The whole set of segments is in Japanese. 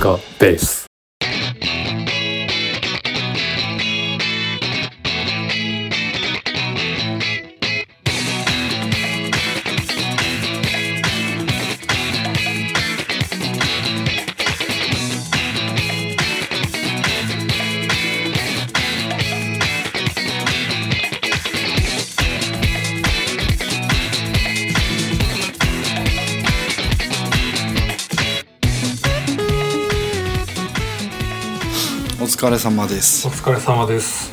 カベース。疲れ様です。お疲れ様です。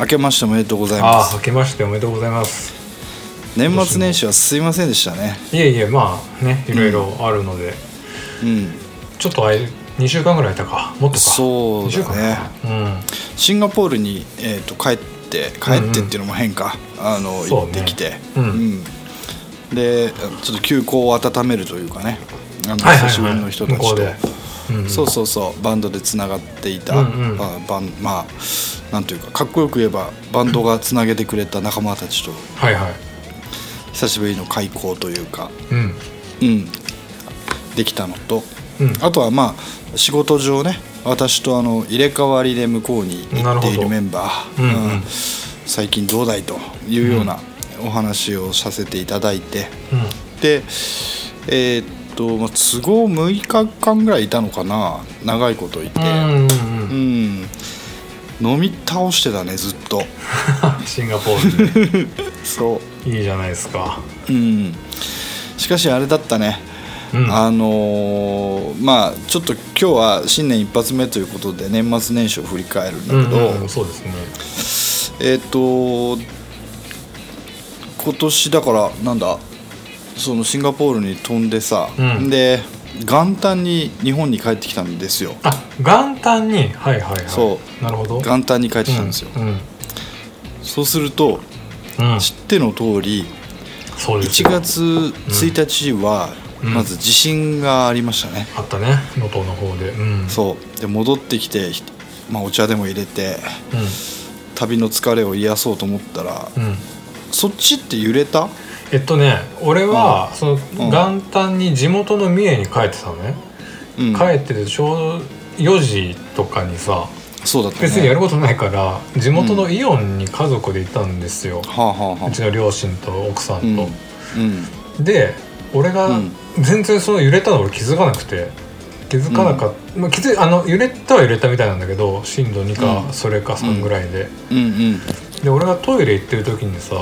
明けましておめでとうございあます。あ明けましておめでとうございます。年末年始はすいませんでしたね。いえいえまあねいろいろあるので、うん。ちょっとあい2週間ぐらいいたか。もっとか。そう2週間だねかなシンガポールに、えー、と帰って帰ってっていうのも変か、あのそうね。行ってきて、うん。でちょっと休校を温めるというかね。あの、はいはいはい。久しぶりの人たちと、そうそうそうバンドでつながっていた、うんうん。まあバンまあなんというかかっこよく言えばバンドがつなげてくれた仲間たちとはいはい。久しぶりの開校というか、うん。うん、できたのとうん。あとはまあ仕事上ね私とあの入れ替わりで向こうに行っているメンバー、うんうん。最近どうだいというようなお話をさせていただいて、うん。でえーっと、まあ、都合6日間ぐらいいたのかな長いこといて、うん飲み倒してたねずっと。シンガポール そでいいじゃないですか。ううん。しかしあれだったね。うん。あのーまあちょっと今日は新年一発目ということで年末年始を振り返るんだけど、うんうんそうですね。えっ、と今年だからなんだ？そのシンガポールに飛んでさ、うん。で元旦に日本に帰ってきたんですよ。あ元旦に？はいはいはい。そう。なるほど。元旦に帰ってきたんですよ、うんそうするとうん。うん知っての通り1そうですよ。月1日はうん。まず地震がありましたね、あったね能登の方で。うん。そう。で戻ってきて、ひまあ、お茶でも入れてう旅の疲れを癒そうと思ったらんうん。そっちって揺れた？えっとね俺はそのうん。元旦に地元の三重に帰ってたのね。うん。帰っててちょうど4時とかにさそうだったね。別にやることないから地元のイオンに家族で行ったんですよ。うちの両親と奥さんと。うん。うん。で俺がうん。全然その揺れたの俺気づかなくて気づかなかった、まあ、気づいあの揺れたは揺れたみたいなんだけど震度2か、うん。それか3ぐらいで、うん。うん。で俺がトイレ行ってる時にさ、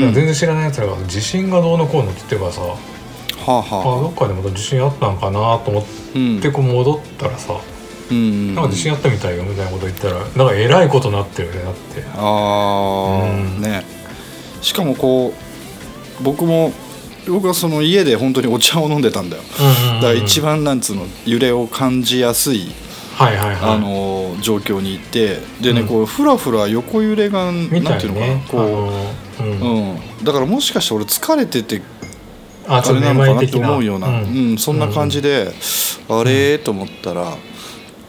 全然知らないやつらが地震がどうのこうのって言ってるからさ、はああはあ。どっかでまた地震あったんかなと思っうん。てこう戻ったらさ、うんなんか地震あったみたいよみたいなこと言ったらなんかえらいことなってるよねだって。ああ、うん。ね。しかもこう僕も僕はその家で本当にお茶を飲んでたんだよ。だから一番なんつうの揺れを感じやすいはいはいはい。あの状況にいてでね、うん。こうふらふら横揺れがみたいなんていうのかなねこう、うん。うん、だからもしかして俺疲れててああれなのかなって思うような、ううんんそんな感じで、あれ？と思ったら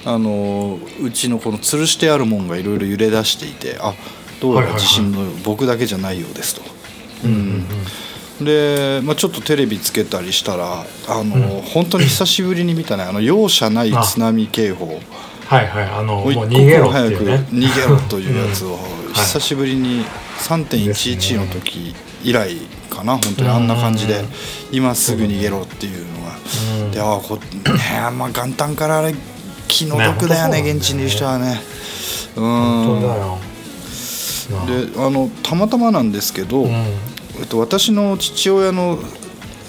あのうちのこの吊るしてあるもんがいろいろ揺れ出していてあどうやら地震の僕だけじゃないようですと。うん。うんで、まあ、ちょっとテレビつけたりしたらあの、うん。本当に久しぶりに見たね。あの容赦ない津波警報。はいはい。あのもう一刻逃げろも早くっていうね。逃げろというやつをはい 久しぶりに3.11の時以来かな本当にあんな感じでうん今すぐ逃げろっていうのが。うん。であこねまあ元旦からあれ気の毒だよねね現地にいる人はね。う本当だんであのたまたまなんですけど、うんえっと、私の父親の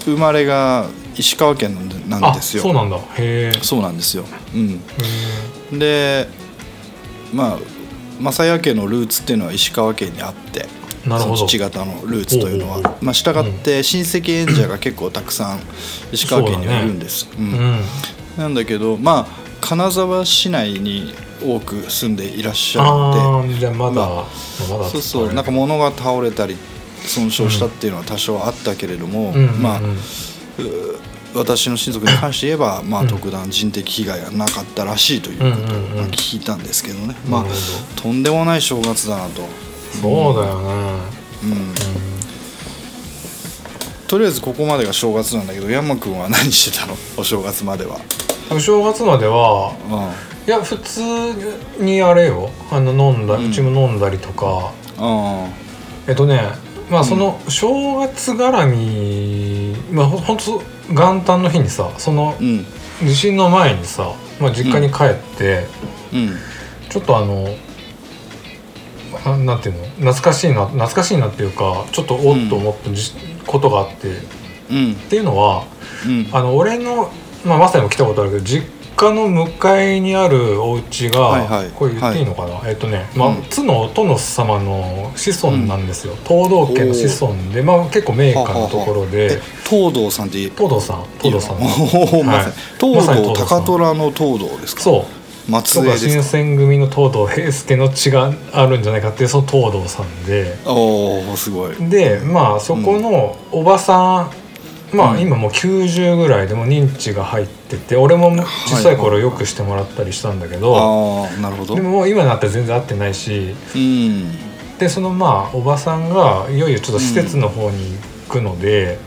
生まれが石川県なんですよ。あそうなんだ。へえ。そうなんですよ、うん、でまあ正也家のルーツっていうのは石川県にあってなるほど。その父方のルーツというのは。まあ従って親戚演者が結構たくさん石川県にはいるんです、ううん。ん。なんだけどまあ金沢市内に多く住んでいらっしゃるあのであじゃあまだ、ままだそうそう。なんか物が倒れたり損傷したっていうのは多少あったけれども、うん。うんうんまあ私の親族に関して言えば、まあ、うん特段人的被害がなかったらしいということを聞いたんですけどね、まあとんでもない正月だなと、そうだよね。うん、とりあえずここまでが正月なんだけど山君は何してたの？お正月までは。お正月まではうん。いや普通にあれよ。あの飲んだ、ううんちも飲んだりとか。あえっとねまあその正月絡みまあほほんと元旦の日にさそのうん。地震の前にさ、まあ、実家に帰って、うん。ちょっとあのななんていうの懐かしいな懐かしいなっていうかちょっとおっと思ったじ、ことがあってっうん。ていうのはうん。あの俺の、まあ、まさにも来たことあるけど実家の向かいにあるお家が、はいはい。これ言っていいのかな、えっとね、まあうん。津のお殿様の子孫なんですよ、東道家の子孫で、まあ、結構名家のところで。え東堂さんっていい東堂さん。東堂さん。おおまさに。高虎の東堂ですか？そう。松江ですか？選組の東堂平助の血があるんじゃないかっていうその東堂さんで。おおすごい。でまあそこのおばさん、まうんあ今もう90ぐらいでも認知が入ってて俺も小さい頃よくしてもらったりしたんだけど、なるほど。でも今になったら全然会ってないしうん。でそのまあおばさんがいよいよちょっと施設の方に行くので、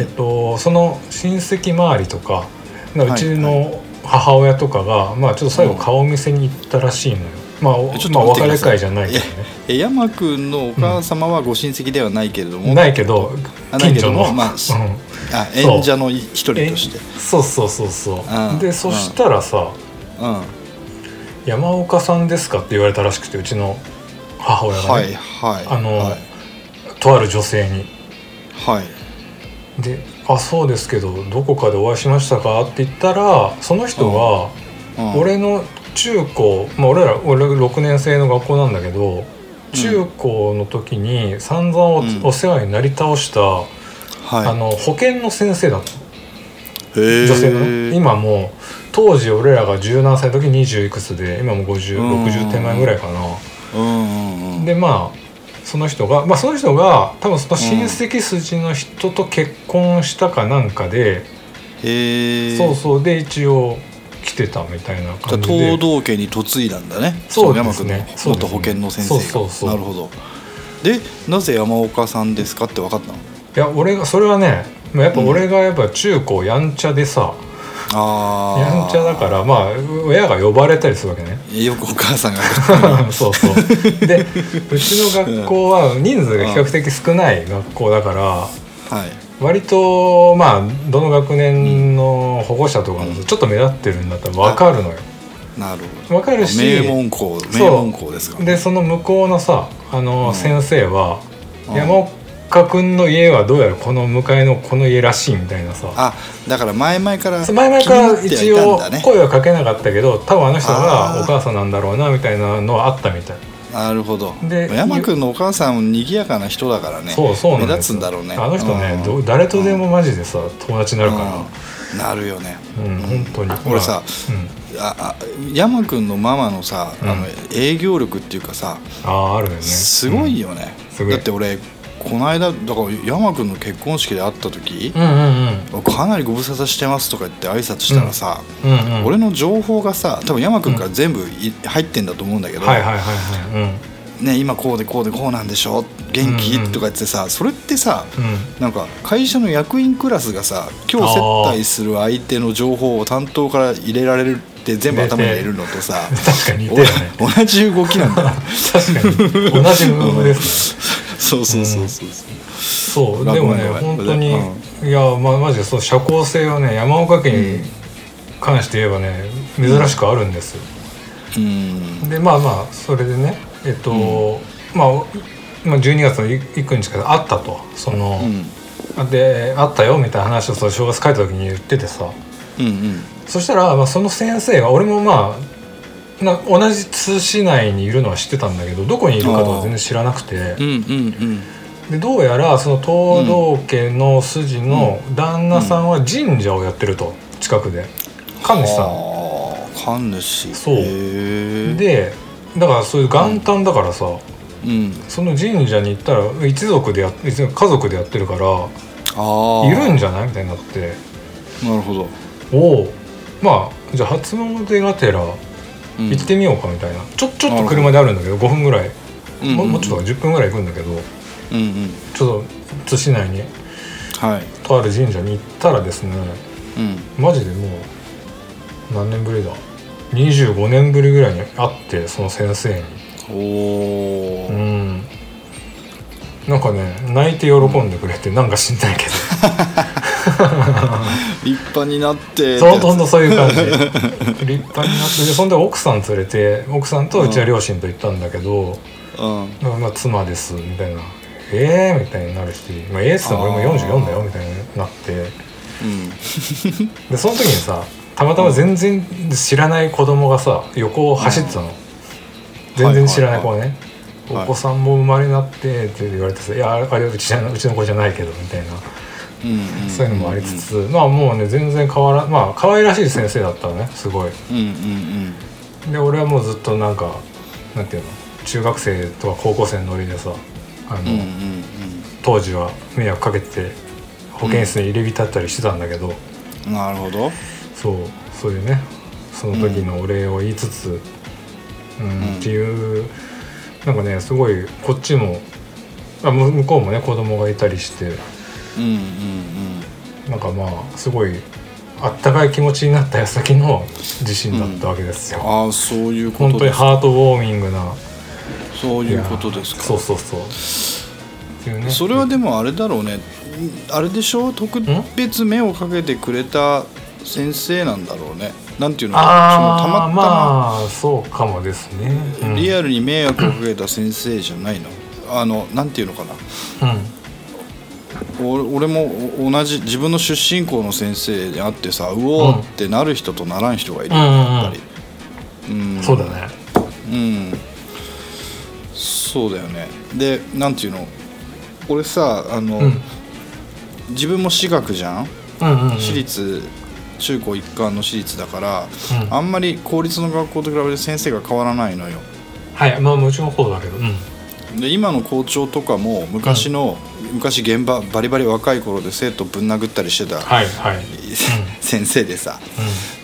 えっと、その親戚周りとかうはい。ちの母親とかが、まあ、ちょっと最後顔見せに行ったらしいのよ。まあ、ちょっまあ、お別れ会じゃないけどね。え山くんのお母様はご親戚ではないけれども、ないけどあないけ近所の、どもまあうん。あ演者の一人として。そうそうそうそう。うん。でそしたらさうん。は「山岡さんですか?」って言われたらしくてうちの母親がね、いはいあのはい。とある女性に。はい。で「あそうですけどどこかでお会いしましたか?」って言ったらその人がうん。俺の中高、まあ、俺ら俺6年生の学校なんだけど中高の時に散々お,、うん。お世話になり倒した、はい。あの保健の先生だった女性のね。今もう当時俺らが十何歳の時20いくつで今もうん。5060手前ぐらいかな。うんうんうん。でまあその人がまあその人が多分その親戚筋の人と結婚したかなんかで、へえそうそう。で一応来てたみたいな感じで。東道家に嫁いだんだね。そうですね。山元保健の先生が。そうそうなるほど。でなぜ山岡さんですかって分かったの？いや俺がそれはねまあやっぱ俺がやっぱ中高やんちゃでさ、ああやんちゃだからまあ親が呼ばれたりするわけね。よくお母さんが。そうそう。でうちの学校は人数が比較的少ない学校だから。はい割とまあどの学年の保護者とかもちょっと目立ってるんだったら分かるのよ。なるほど。分かるし名門校名門校ですかでその向こうのさあのうん。先生はうん。山岡君の家はどうやらこの向かいのこの家らしいみたいなさ。あだから前々から前々から一応声はかけなかったけど多分あの人がお母さんなんだろうなみたいなのはあったみたいなるほど。で山君のお母さんも賑やかな人だからね。そうそう目立つんだろうね。あの人ねうん。ど誰とでもマジでさ友達になるから。うん。なるよね。うん本当に。俺さうん。ああ山君のママのさ、うん。あの営業力っていうかさあああるよね。すごいよね、だって俺この間だから山君の結婚式で会った時う、んうんうんかなりご無沙汰してますとか言って挨拶したらさ、うんうん俺の情報がさ多分山君から全部い入ってんだと思うんだけど、ね、今こうでこうでこうなんでしょ元気、うんうんとか言ってさそれってさうん。うんなんか会社の役員クラスがさ今日接待する相手の情報を担当から入れられるって全部頭に入れるのとさ ね。お同じ動きなんだ。よ 確かに。同じムーブです そうそうそうそう。そう。ごめんでもね本当に、ういやまあマジでそう社交性はね山岡家に関して言えばね珍しくあるんですよ、うん。でまあまあそれでねえっと、まあまあ12月の幾日かで会ったと。その、うん。で会ったよみたいな話をその正月帰った時に言っててさ。うんうん。そしたら、まあ、その先生が俺もまあな同じ通市内にいるのは知ってたんだけどどこにいるかとか全然知らなくて。でどうやらその東道家の筋の旦那さんは神社をやってると近くで。神主さああ神主。そう。でだからそういう元旦だからさ、うん。その神社に行ったら一族でや家族でやってるからああいるんじゃない？みたいになって。なるほど。おおまあじゃあ初詣がてらうん行ってみようかみたいな、ちょちょっと車であるんだけど5分ぐらい、うんももうちょっと10分ぐらい行くんだけど。うんうん。ちょっと津市内に。はい。とある神社に行ったらですねうん。マジでもう何年ぶりだ。25年ぶりぐらいに会ってその先生に。おお、うん。なんかね泣いて喜んでくれて、なんか知んないけど 立派になってそうほんとそういう感じ。立派になってでそんで奥さん連れて奥さんとうちは両親と行ったんだけどうん「まあ、妻です」みたいな「ええー」みたいになるし「まあ、ええー」っつっても俺も44だよみたいになって。うん。でその時にさたまたま全然知らない子供がさ横を走ってたの、全然知らない子がね、はいお子さんも生まれになってって言われてさ「いやあれうちじゃなうちの子じゃないけど」みたいな、うんうん。そういうのもありつつ、まあもうね全然変わらまあ可愛らしい先生だったのねすごい。で俺はもうずっとなんかなんていうの中学生とか高校生のノリでさあの、当時は迷惑かけて保健室に入れ浸ったりしてたんだけど、うんなるほど。そうそういうねその時のお礼を言いつつ、うんうん。っていうなんかねすごいこっちもあむ向こうもね子供がいたりしてうんうんなんかまあすごいあったかい気持ちになった矢先の地震だったわけですよ。ああそういうこ本当にハートウォーミングな。そういうことですか。そうそうそう。それはでもあれだろうね。あれでしょ？特別目をかけてくれた先生なんだろうね。なんていうのああそのたまたま、まあそうかもですね、うん、リアルに迷惑をかけた先生じゃないの？あのなんていうのかな。うん。お俺もお同じ自分の出身校の先生に会ってさうおーってなる人とならん人がいる。ようん。やっぱり、うん。そうだね。うん。そうだよね。でなんていうの？俺さあの、うん。自分も私学じゃん？うんうんうん。私立中高一貫の私立だから、うん。あんまり公立の学校と比べて先生が変わらないのよ。はい。まあもちろんそうだけど。うんで今の校長とかも昔の、昔現場バリバリ若い頃で生徒ぶん殴ったりしてた、はいはい。先生でさ。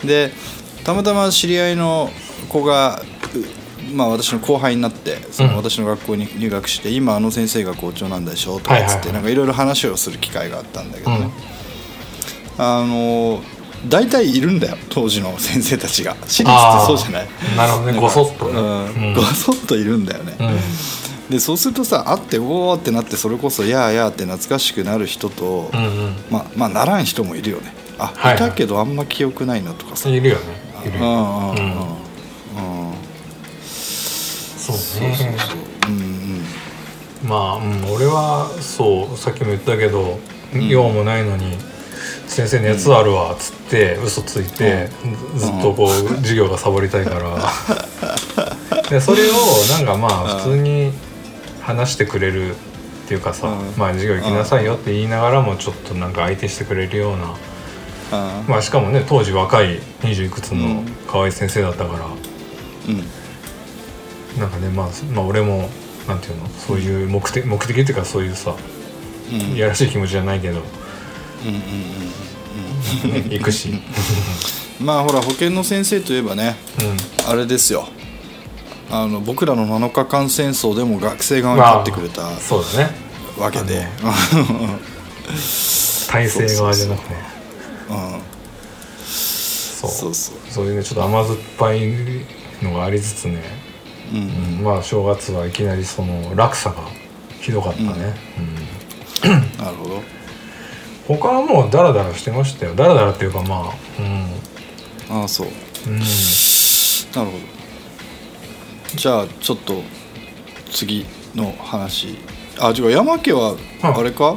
でたまたま知り合いの子がうまあ、私の後輩になってそうん。の私の学校に入学して、今あの先生が校長なんでしょとかっつって、はいろいろ話をする機会があったんだけどうん。ね、あの大体いるんだよ当時の先生たちが。私立ってそうじゃない？なるほどね。ごそっとね。うん。うん。ごそっといるんだよね、うんでそうするとさ会っておおってなってそれこそやあやあって懐かしくなる人と、うんうん。まあまあならん人もいるよね。あ、はいはい。いたけどあんま記憶ないなとかさ。いるよね。いるうんうんうんうん。うんうんそうね。そうそうそう。うんまあ、うん、俺はそうさっきも言ったけど、ん。用もないのに先生熱あるわっつって嘘ついて、ずっとこう授業がサボりたいから。でそれをなんかまあ普通に話してくれるっていうかさ、うん。まあ授業行きなさいよって言いながらもちょっとなんか相手してくれるような、うん。あまあしかもね当時若い20いくつのうん。可愛い先生だったから、うん。なんかねまあ、まあ俺もなんていうの？そういう目的目的っていうかそういうさうん。いやらしい気持ちじゃないけど、うんうんね、行くし、うん、うんまあほら保健の先生といえばねあれですよあの僕らの7日間戦争でも学生側に立ってくれたまあそうだね。わけで、体制側じゃなくて。うん、そう。そうそう。そういうねちょっと甘酸っぱいのがありつつね、うん。うん。まあ正月はいきなりその落差がひどかったね、うん。なるほど。他はもうダラダラしてましたよ。ダラダラっていうかまあああそう。うん、うん、なるほどじゃあちょっと次の話。あ違う山家はうんあれか？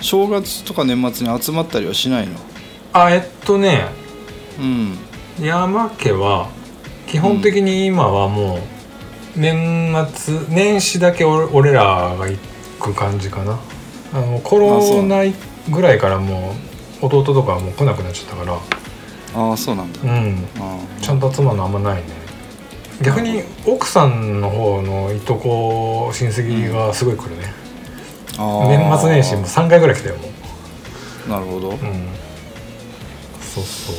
正月とか年末に集まったりはしないの？あえっとね。うん。山家は基本的に今はもう年末年始だけ俺俺らが行く感じかな。あのコロナぐらいからもう弟とかはもう来なくなっちゃったから。ああそうなんだ。うん。あちゃんと集まるのあんまないね逆に奥さんの方のいとこ親戚がすごい来るね、あー。年末年始も3回ぐらい来たよもう。なるほど、うん。うん、う。んそうそう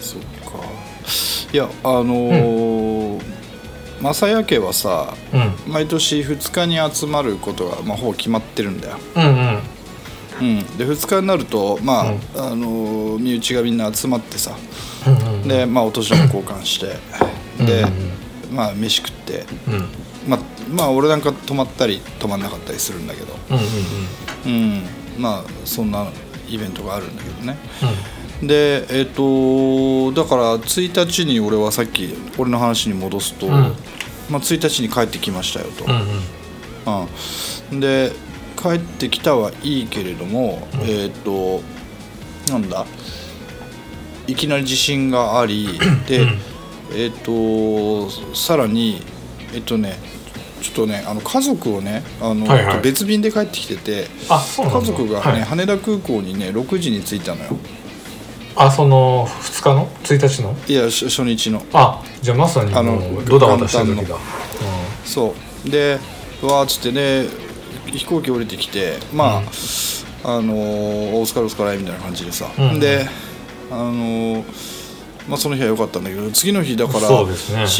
そっか。いやあのー正谷家はさうん。毎年2日に集まることが、まあ、ほぼ決まってるんだよ。うんうん。うん、で2日になるとまあ、あの身内がみんな集まってさうんうんでまあお年玉交換してで、うんまあ飯食って。うん。まあまあ俺なんか泊まったり泊まんなかったりするんだけど。うんうんうん。まあそんなイベントがあるんだけどね。うん。でえっ、とだから1日に俺はさっき俺の話に戻すと、ん。まあ、1日に帰ってきましたよと、うん、で帰ってきたはいいけれども、えっ、となんだ？いきなり地震があり で、うん。えっ、とさらにえっ、とねちょっとねあの家族をねあの、はいはい。別便で帰ってきててあそうなんだ。家族がね、はい。羽田空港にね6時に着いたのよ。あその2日の？1日の？いや初初日の。あじゃあまさにあのドタバタしてる時だ。そう。でわーっつってね飛行機降りてきてまあ、あのーお疲れお疲れみたいな感じでさ、うん。であのーまあ、その日は良かったんだけど次の日だから親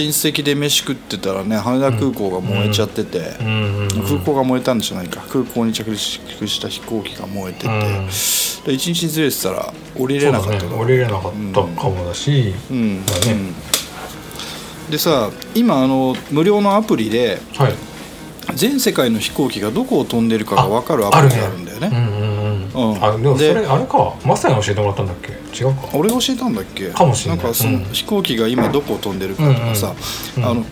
戚で飯食ってたらね羽田空港が燃えちゃってて、空港が燃えたんじゃないか。空港に着陸した飛行機が燃えてて、う一日ずれてたら降りれなかった。ね。降りれなかったかもだし。うん。でさ今あの無料のアプリではい。全世界の飛行機がどこを飛んでるかが分かるアプリがあるんだよね。うんうんうん。でもそでれあれか。マサヤに教えてもらったんだっけ？違うか。俺が教えたんだっけ？かもしれない。んかそのうん。飛行機が今どこを飛んでるかとかさ、うんうんあの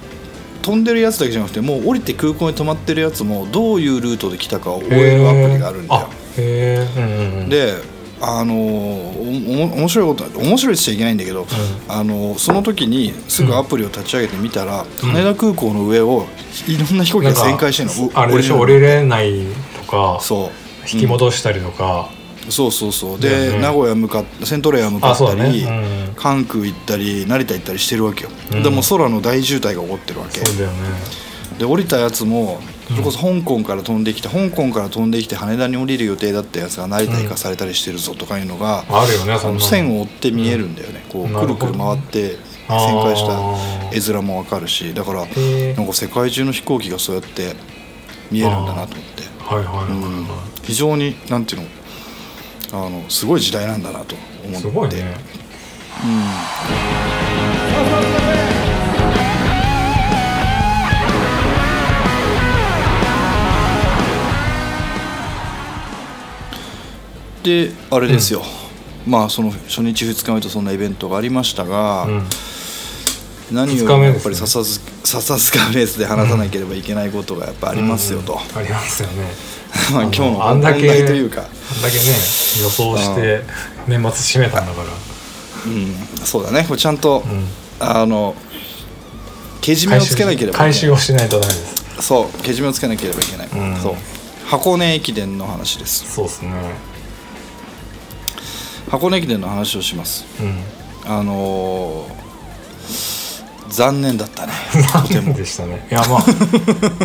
飛んでるやつだけじゃなくてもう降りて空港に止まってるやつもどういうルートで来たかを追えるアプリがあるんだよ。うんうんうん。であのおお面白いこと面白いっちゃいけないんだけど、あのその時にすぐアプリを立ち上げてみたら、うん。羽田空港の上をいろんな飛行機が旋回してるの。あれでしょ？降りれないとかそう。引き戻したりとかそうそうそう。だで、よね名古屋向かっセントレア向かあったり、ね。うん。関空行ったり成田行ったりしてるわけよ、うん。でも空の大渋滞が起こってるわけね。で降りたやつもそれこそ香港から飛んできて香港から飛んできて羽田に降りる予定だったやつが成田行かされたりしてるぞとかいうのが、あるよねその。線を追って見えるんだよね、こうくるくる回って旋回した絵面もわかるしだからなんか世界中の飛行機がそうやって見えるんだなと思って、はいはい非常になんていうのあのすごい時代なんだなと思って。いすごいね。であれですよ、まあその初日2日目とそんなイベントがありましたが、うん。何二日目ですね。をやっぱり笹塚笹塚レースで話さなければいけないことがやっぱありますよと、ありますよね まあ今日のあ本んだけ題というか、あんだけね予想して年末締めたんだから。うん、そうだね。これちゃんと、うん。あのけじめをつけなければい回収をしないとダメです。そう。けじめをつけなければいけない、うん。そう。箱根駅伝の話です。そうですね。箱根駅伝の話をします。うん。あのー残念だったね。残念も。でしたね。いやまあ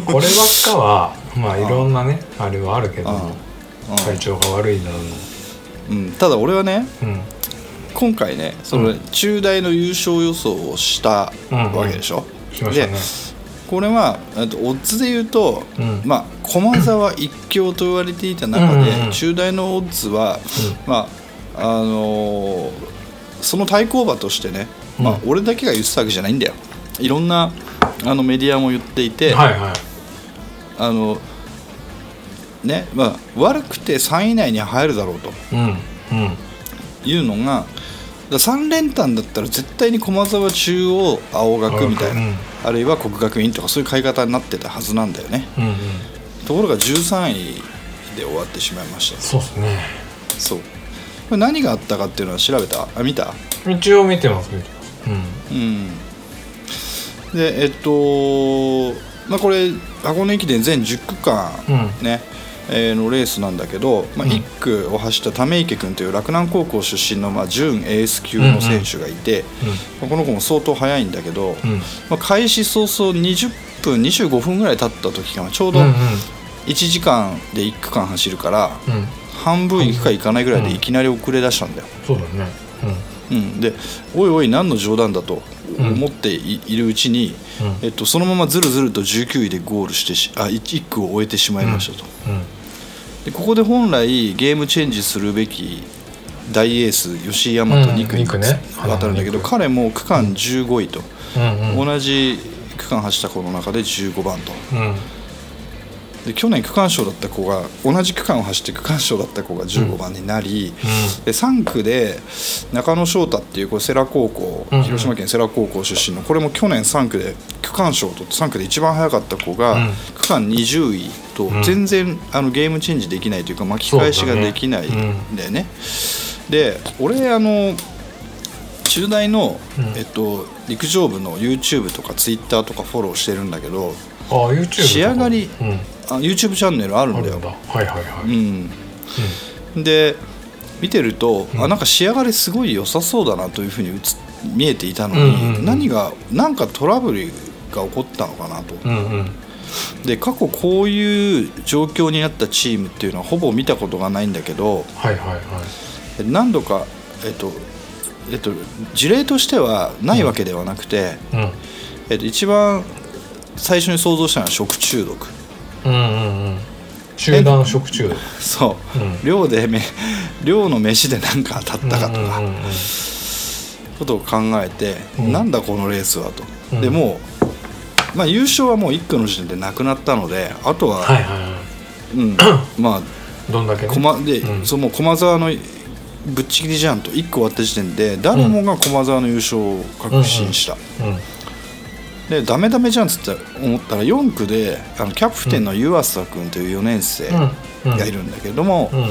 こればっかはまあいろんなねあれはあるけどうん。体調が悪いだろううん、ただ俺はねうん。今回ねそのうん。中大の優勝予想をしたわけでしょ、しましたね。でこれはえっとオッズで言うと、うん。まあ駒沢一強と言われていた中で、うんうんうん。中大のオッズは、まああのーその対抗馬としてね、まあうん俺だけが言ってたわけじゃないんだよ。いろんなあのメディアも言っていて、はいはい。あのねまあ悪くて3位以内に入るだろうと。うんうん。いうのがだ3連単だったら絶対に駒沢中央青学みたいな、うん。あるいは国学院とかそういう買い方になってたはずなんだよね。うんうん。ところが13位で終わってしまいました。そうですね。そう。これ何があったかっていうのは調べた？あ見た？一応見てます見てますうん。でえっとまあこれ箱根駅伝全10区間うん。ね、えーのレースなんだけど、まあ、うん。1区を走った溜池君という洛南高校出身の、まあ、準エース級の選手がいて、まあこの子も相当速いんだけど、うん。うんまあ、開始早々20分25分ぐらい経った時かなちょうどうんうん。1時間で1区間走るから、うん。半分行くか行かないぐらいでいきなり遅れ出したんだよ、そうだね。うん、でおいおい何の冗談だと思ってい,、るうちに、うん。えっと、そのままずるずると19位でゴールしてしあ 1, 区を終えてしまいましたと、うん。うん。でここで本来ゲームチェンジするべき大エース吉井大和2区にうん。二区ね。当たるんだけど、彼も区間15位と、うんうん。同じ区間走った子の中で15番と。うんで去年区間賞だった子が同じ区間を走って区間賞だった子が15番になり、で3区で中野翔太っていうこれ世羅高校、うん。うん。広島県世羅高校出身のこれも去年3区で区間賞を取って3区で一番速かった子が、うん。区間20位とうん。全然、あのゲームチェンジできないというか巻き返しができないんだよね。で俺あの中大の、うん。えっと、陸上部の YouTube とか Twitter とかフォローしてるんだけどああ仕上がりうんあ YouTube チャンネルあるんだよ。はいはいはい、うん、で見てると、うん。あなんか仕上がりすごい良さそうだなというふうに見えていたのに、うんうんうん。何が何かトラブルが起こったのかなと、うんうん。で過去こういう状況になったチームっていうのはほぼ見たことがないんだけどはいはいはい。何度か、えっとえっと、事例としてはないわけではなくて、うん。えっと、一番最初に想像したのは食中毒うんうんうん。集団食中。毒そう、うん。寮でめ寮の飯で何か当たったかとか、うんうんうんことを考えて、うん。なんだこのレースはと、うん。でもう、まあ、優勝はもう1区の時点でなくなったのであとは、はいはいはうん、まいどんだけ駒で、うん。その駒沢のぶっちぎりじゃんと。1区終わった時点で誰もが駒沢の優勝を確信した、うんでダメダメじゃんっつって思ったら4区であのキャプテンの湯浅君という4年生うん。うん。がいるんだけれども、うん。ま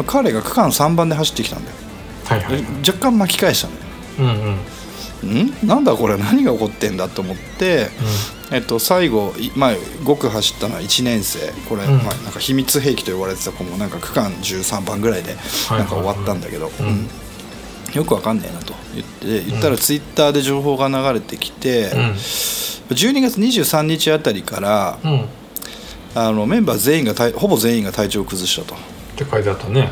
あ、彼が区間3番で走ってきたんだよ。はいはいで若干巻き返したんだよ。うんうん。ん？なんだこれ？何が起こってんだと思って、えっと、最後、いまあ、5区走ったのは1年生。これ、うん。まあ、なんか秘密兵器と呼ばれてた子もなんか区間13番ぐらいではい。なんか終わったんだけど、うん。うんよくわかんねえなと言って言ったらツイッターで情報が流れてきて、うん。12月23日あたりからうん。っあのメンバー全員が体ほぼ全員が体調を崩したと。て書いてあったね。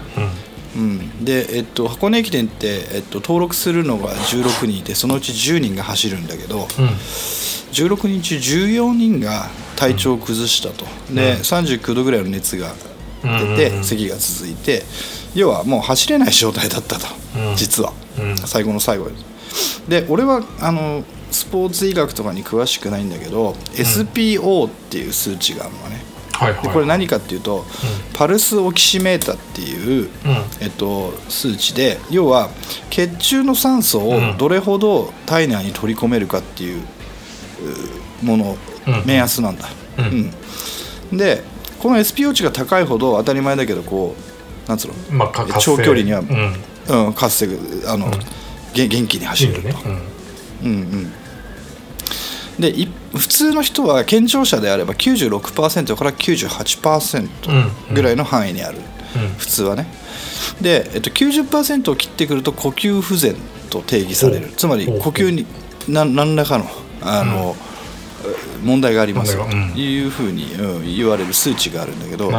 うん、で、えっと、箱根駅伝って、えっと、登録するのが16人いてそのうち10人が走るんだけど、うん。うん16人中14人が体調を崩したと、でうん。39度ぐらいの熱が出うんうんうん。て咳が続いて要はもう走れない状態だったと、うん。実は、うん。最後の最後。でで俺はあのスポーツ医学とかに詳しくないんだけど、SPO っていう数値があるのね。はいはい。でこれ何かっていうと、パルスオキシメータっていう、うん。えっと、数値で要は血中の酸素をうん。どれほど体内に取り込めるかっていううもの、うん。目安なんだ、うん。うん。でこの SPO 値が高いほど当たり前だけどこうなんつうの、まあ長距離にはうん。うん、活性あの、ん。げ元気に走いいよね。れると、うんうん。でい普通の人は健常者であれば96%から98%ぐらいの範囲にある、うん。普通はね。で、えっと、90%を切ってくると呼吸不全と定義される。つまり呼吸に何何らかのあの、問題があります。よというふうに、うん言われる数値があるんだけど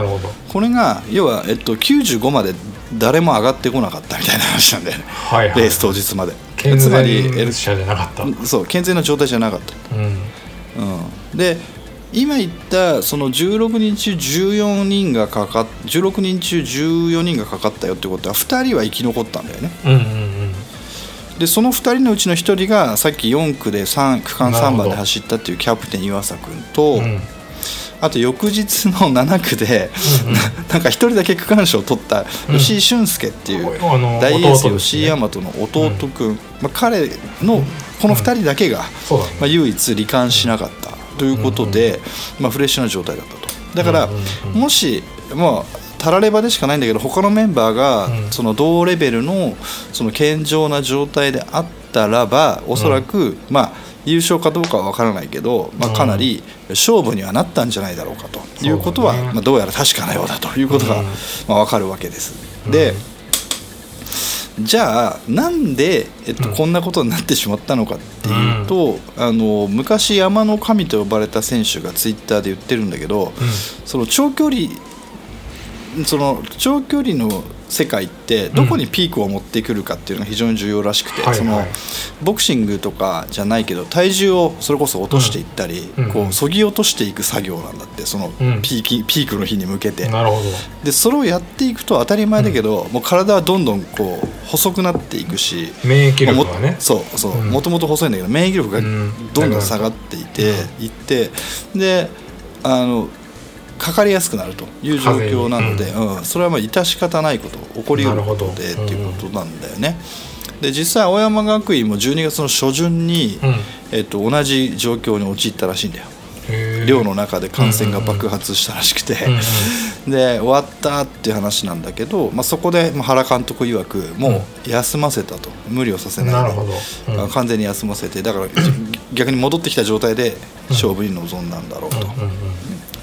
これが要は、えっと、95まで誰も上がってこなかったみたいな話なんだよね、はいはい。レース当日まで。健つまり全者じゃなかった。うんそう健全な状態じゃなかった、うん、で今言ったその16人中14人がかかっ16人中14人がかかったよってことは2人は生き残ったんだよね。うんうんでその2人のうちの1人がさっき4区で3区間3なるほど。番で走ったっていうキャプテン岩佐君と、うん。うんあと翌日の7区で、うんうん。なんか1人だけ区間賞を取ったうん。吉井俊介っていう、大エース吉井大和の弟君、まあ、彼のこの2人だけが、そうだね。まあ、唯一罹患しなかったということで、まあ、フレッシュな状態だったと。だから、うんうんうん。もしまあたらればでしかないんだけど他のメンバーがうん。その同レベルのその健常な状態であったらばおそらく、まあ優勝かどうかは分からないけど、まあ、かなり勝負にはなったんじゃないだろうかと。いうことは、まあ、どうやら確かなようだと。いうことが、うん。まあ、分かるわけです。で、じゃあなんで、えっとうん。こんなことになってしまったのかっていうと、あの昔山の神と呼ばれた選手がツイッターで言ってるんだけど、うん。その長距離その長距離の世界ってどこにピークを持ってくるかっていうのが非常に重要らしくて、はいそのはいボクシングとかじゃないけど体重をそれこそ落としていったり、うん。うんこうそぎ落としていく作業なんだってそのうん。ピーキ、ピークの日に向けて。なるほど。でそれをやっていくと当たり前だけど、もう体はどんどんこう細くなっていくし免疫力がね。そうそううん。もともと細いんだけど免疫力がうん。どんどん下がっていて、いってであのかかりやすくなるという状況なので、風うん。それはまあ致し方ないこと起こりうることでっていうことなんだよね。で実際青山学院も12月の初旬に、うん。えっと、同じ状況に陥ったらしいんだよ。寮の中で感染が爆発したらしくて、で終わったっていう話なんだけど、まあ、そこでまあ原監督曰くもう休ませたと。無理をさせないで。うん。あ完全に休ませて。だから逆に戻ってきた状態で勝負に臨んだんだろうと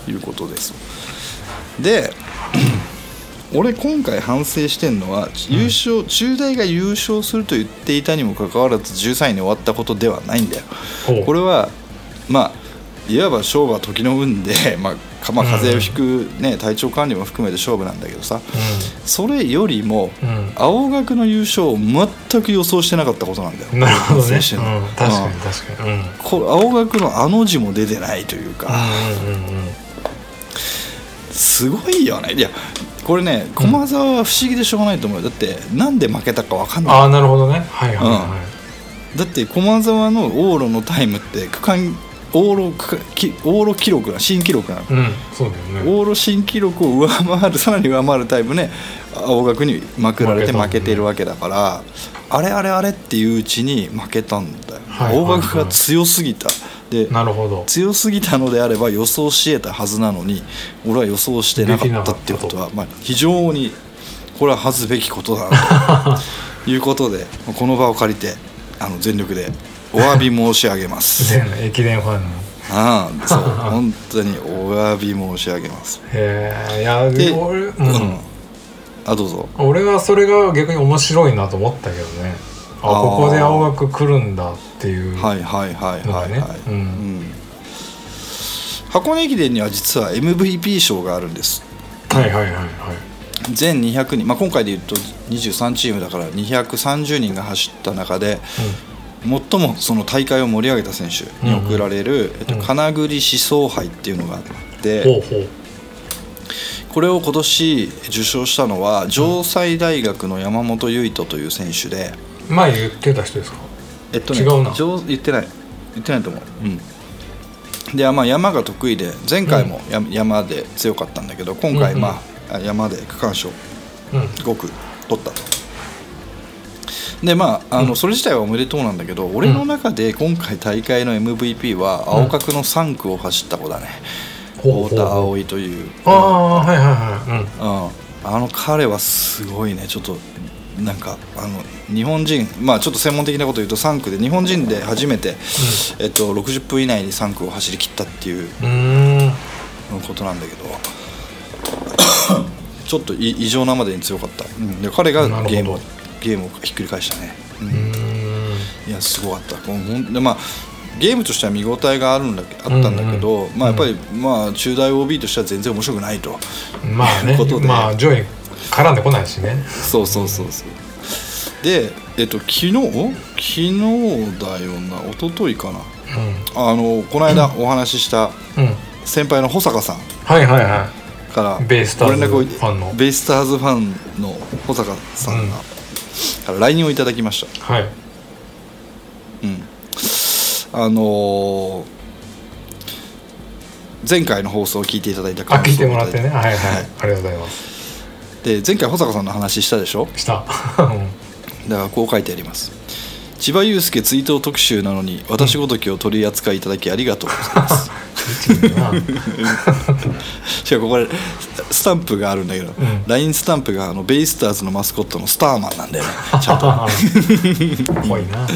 いうことです。で 俺今回反省してんのは優勝、中大が優勝すると言っていたにもかかわらず13位に終わったことではないんだよ。これはまあいわば勝負は時の運で、まあかまあ、風邪をひく、ね体調管理も含めて勝負なんだけどさ。それよりも、うん。青学の優勝を全く予想してなかったことなんだよ。うんなるほどね、確かにうん。確かに。うん。これ青学のあの字も出てないというか、うんうんうんすごいよね。いやこれね駒澤は不思議でしょうがないと思うよ。だってなんで負けたか分かんない。ああなるほどね。はいはいはだって駒澤の往路のタイムって区間往路区間き往路記録な新記録なの。いうんそうだよね。往路新記録を上回るさらに上回るタイムね青学にまくられて負けてるわけだからあれあれあれっていううちに負けたんだよ、はい。青学が強すぎたでなるほど。強すぎたのであれば予想し得たはずなのに俺は予想してなかったっていうことはまあ、非常にこれは恥ずべきことだなと。いうことでこの場を借りてあの全力でお詫び申し上げます。で駅伝ファンの。ああそう。本当にお詫び申し上げます。へえいやで俺、ううん。ん、あどうぞ。俺はそれが逆に面白いなと思ったけどね。あここで青学来るんだっていうはいはいはいはいはい。のがね。うん。うん。箱根駅伝には実は MVP 賞があるんです。はいはいはいはい。全200人、まあ、今回でいうと23チームだから230人が走った中で最もその大会を盛り上げた選手に贈られる、えっと、うん。金栗思想杯っていうのがあっほて、うほう。これを今年受賞したのは城西大学の山本唯斗という選手で、前言ってた人ですか？えっとね、違うな。上言ってない。言ってないと思う、うん、で、まあ、山が得意で前回もや山で強かったんだけど今回、うんうん。まあ、山で区間賞うん。5区取ったと。でまああの、うん。それ自体はおめでとうなんだけど俺の中で今回大会の MVP は青学の3区を走った子だね、ほうほうほう。太田葵という、ああはいはいはい。うん、あの彼はすごいね。ちょっとなんかあの日本人まあちょっと専門的なこと言うと3区で日本人で初めて、えっと、60分以内に3区を走り切ったっていうことなんだけど。ちょっとい異常なまでに強かった、うん、で彼がゲームをゲームをひっくり返したね、うん。いやすごかった。ほんでまあゲームとしては見応えがあるんだけあったんだけど、まあ、やっぱり、まあ、中大 OB としては全然面白くないと。まあね。と いうことで。まあ上位絡んでこないしね。そうそうそうそう。でえっと昨日？昨日だよな。一昨日かな。あのこの間お話ししたうん。うん先輩の保坂さん。はいはいはからベイスターズファンの。ベイスターズファンの保坂さんが、から LINE をいただきました。いはい。うん。あのー前回の放送を聞いていただいたあ聞いてもらってね。ははいはい、はい。ありがとうございますで前回保坂さんの話したでしょ？した。だからこう書いてあります。千葉雄介追悼特集なのに私ごときを取り扱いいただきありがとうございます。しかもこれスタンプがあるんだけど、ん。LINE スタンプがあのベイスターズのマスコットのスターマンなんだよねちゃんと怖いな。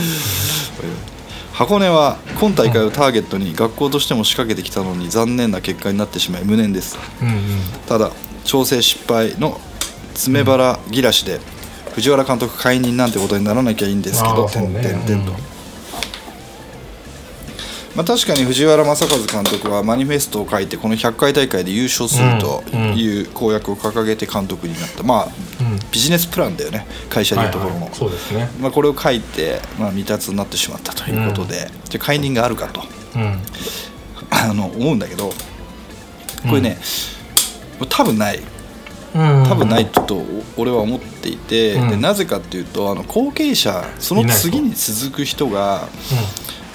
箱根は今大会をターゲットに学校としても仕掛けてきたのに残念な結果になってしまい無念です。うん。うん。ただ調整失敗の詰め腹ぎらしで藤原監督解任なんてことにならなきゃいいんですけどあーそうね。点々点と。うん。まあ、確かに藤原正和監督はマニフェストを書いてこの100回大会で優勝するという公約を掲げて監督になった、まあ、ビジネスプランだよね。会社でいうところの、はいはい、そうですね、まあ、これを書いて、まあ、未達になってしまったということで、うん、じゃ解任があるかと、うん、あの思うんだけどこれね、うん、多分ない多分ないと俺は思っていて、でなぜかっていうとあの後継者その次に続く人が、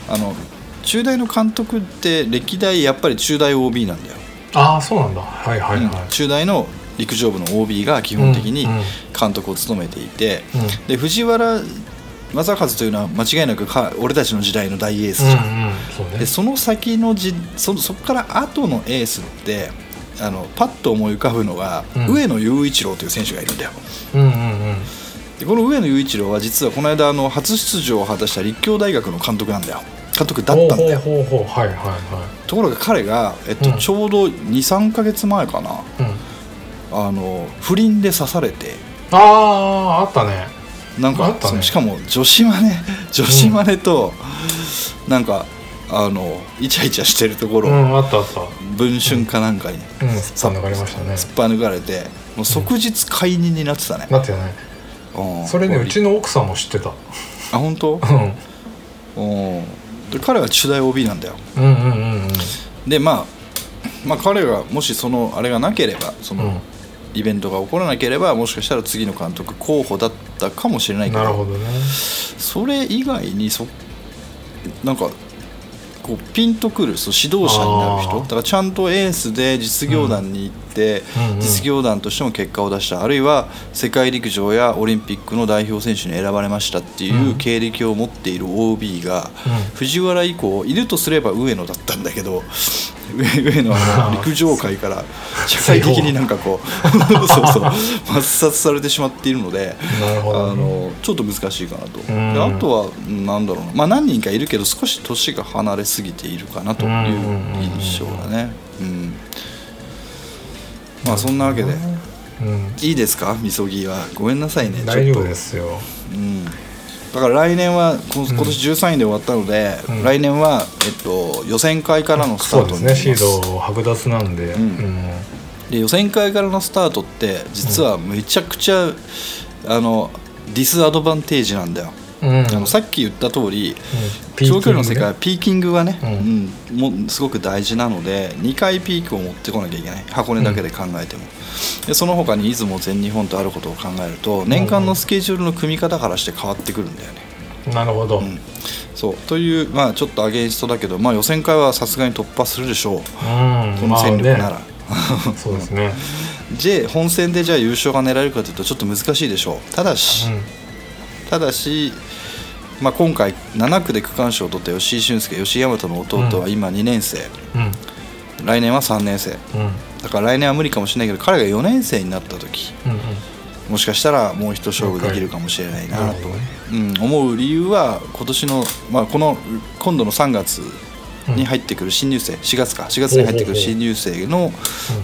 あの中大の監督って歴代やっぱり中大 OB なんだよ。ああそうなんだ。はいはいはい、うん、中大の陸上部の OB が基本的に監督を務めていて、うん。うん、で藤原正和というのは間違いなくか俺たちの時代の大エースじゃん、うんうんそね、でその先のじそそこから後のエースってあのパッと思い浮かぶのが、うん、上野雄一郎という選手がいるんだよ、うんうんうん、でこの上野雄一郎は実はこの間あの初出場を果たした立教大学の監督なんだよ。監督だったんだよ。ほうほうはいはいはい。ところが彼が、えっと、うん、ちょうど23か月前かな、うん、あの不倫で刺されて。あああったね。なんか、ね、しかも女子マネ女子マネと、うん、なんかあのイチャイチャしてるところ、うん、あったあった文春かなんかに、うん、すっぱ抜かれましたね。すっぱ抜かれてもう即日解任になってたね、なってたね、うん、それねうちの奥さんも知ってた。あ本当？うん。で彼は中大 OB なんだよ、うんうんうんうん、でまあまあ彼がもしそのあれがなければその、イベントが起こらなければもしかしたら次の監督候補だったかもしれないけど。なるほど、ね、それ以外にそなんかこうピンとくるそう指導者になる人。だからちゃんとエースで実業団に行って、うん、実業団としても結果を出した、あるいは世界陸上やオリンピックの代表選手に選ばれましたっていう経歴を持っている OB が、藤原以降いるとすれば上野だったんだけど 上野は陸上界から社会的になんかこう そうそう抹殺されてしまっているのであのちょっと難しいかなと、あとはなんだろうな、まあ、何人かいるけど少し年が離れすぎているかなという印象だね。うんまあそんなわけで、うん、いいですか？みそぎは。ごめんなさいね。大丈夫ですよ、うん、だから来年は今年13位で終わったので、うん、来年は、えっと、予選会からのスタートにそうですね。シード剥奪なんで,、で予選会からのスタートって実はめちゃくちゃ、あのディスアドバンテージなんだようん、あのさっき言った通り、うん、長距離の世界はピーキングはね、うん、もすごく大事なので2回ピークを持ってこなきゃいけない。箱根だけで考えても、でその他に出雲全日本とあることを考えると年間のスケジュールの組み方からして変わってくるんだよね。なるほど、そう。という、まあ、ちょっとアゲインストだけど、まあ、予選会はさすがに突破するでしょう、この戦力なら。そうですね。J 本戦でじゃあ優勝が狙えるかというとちょっと難しいでしょう。ただし、ただしまあ、今回7区で区間賞を取った吉井俊介吉井大和の弟は今2年生、うん、来年は3年生、うん、だから来年は無理かもしれないけど彼が4年生になった時、うんうん、もしかしたらもう一勝負できるかもしれないなと、うん、思う理由は今年の、まあ、この今度の3月に入ってくる新入生4月か。4月に入ってくる新入生の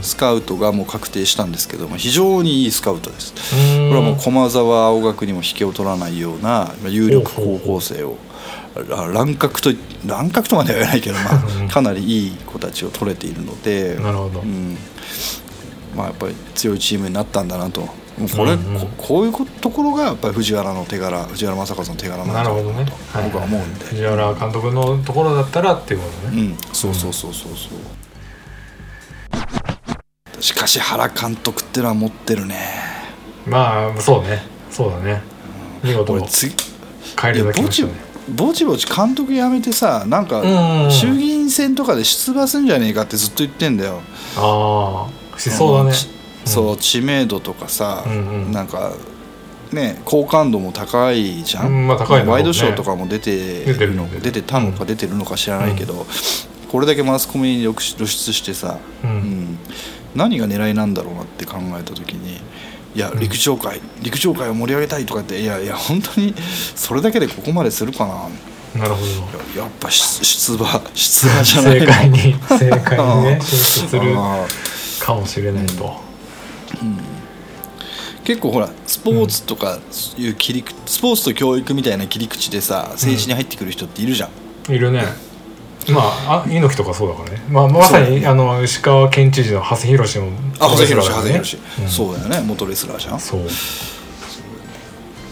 スカウトがもう確定したんですけども非常にいいスカウトです。これはもう駒澤青学にも引けを取らないような有力高校生を乱獲と乱獲とまでは言わないけど、まあ、かなりいい子たちを取れているのでなるほど、うんまあ、やっぱり強いチームになったんだなと。これ、うん。うん、ここういうところがやっぱり藤原の手柄藤原正和の手柄なんだなと僕は思うんで、藤原監督のところだったらっていうことね、うん、そうそうそうそうそう、しかし原監督ってのは持ってるね。まあそうね。そうだね、見事俺次帰りだきましたね。ぼちぼち監督辞めてさなんか衆議院選とかで出馬すんじゃねえかってずっと言ってんだよ。ああしそうだね。そう知名度とかさ、うんうん、なんかね好感度も高いじゃん、うんまあ高いね、ワイドショーとかも出てるの出てたのか出てるのか知らないけど、うん、これだけマスコミに露出してさ、うん、うん、何が狙いなんだろうなって考えた時にいや陸上界、陸上界を盛り上げたいとかっていやいや本当にそれだけでここまでするかな。なるほど。やっぱ出馬出馬じゃない正解に正解にね 出世するかもしれないと。結構ほらスポーツとかいう切り口、スポーツと教育みたいな切り口でさ政治に入ってくる人っているじゃん、いるね。まああ猪木とかそうだからね、まあ、まさにあの石川県知事の長谷博もあ長谷博プロ長谷レスラーだ博、そうだよね。元レスラーじゃんうん。そう。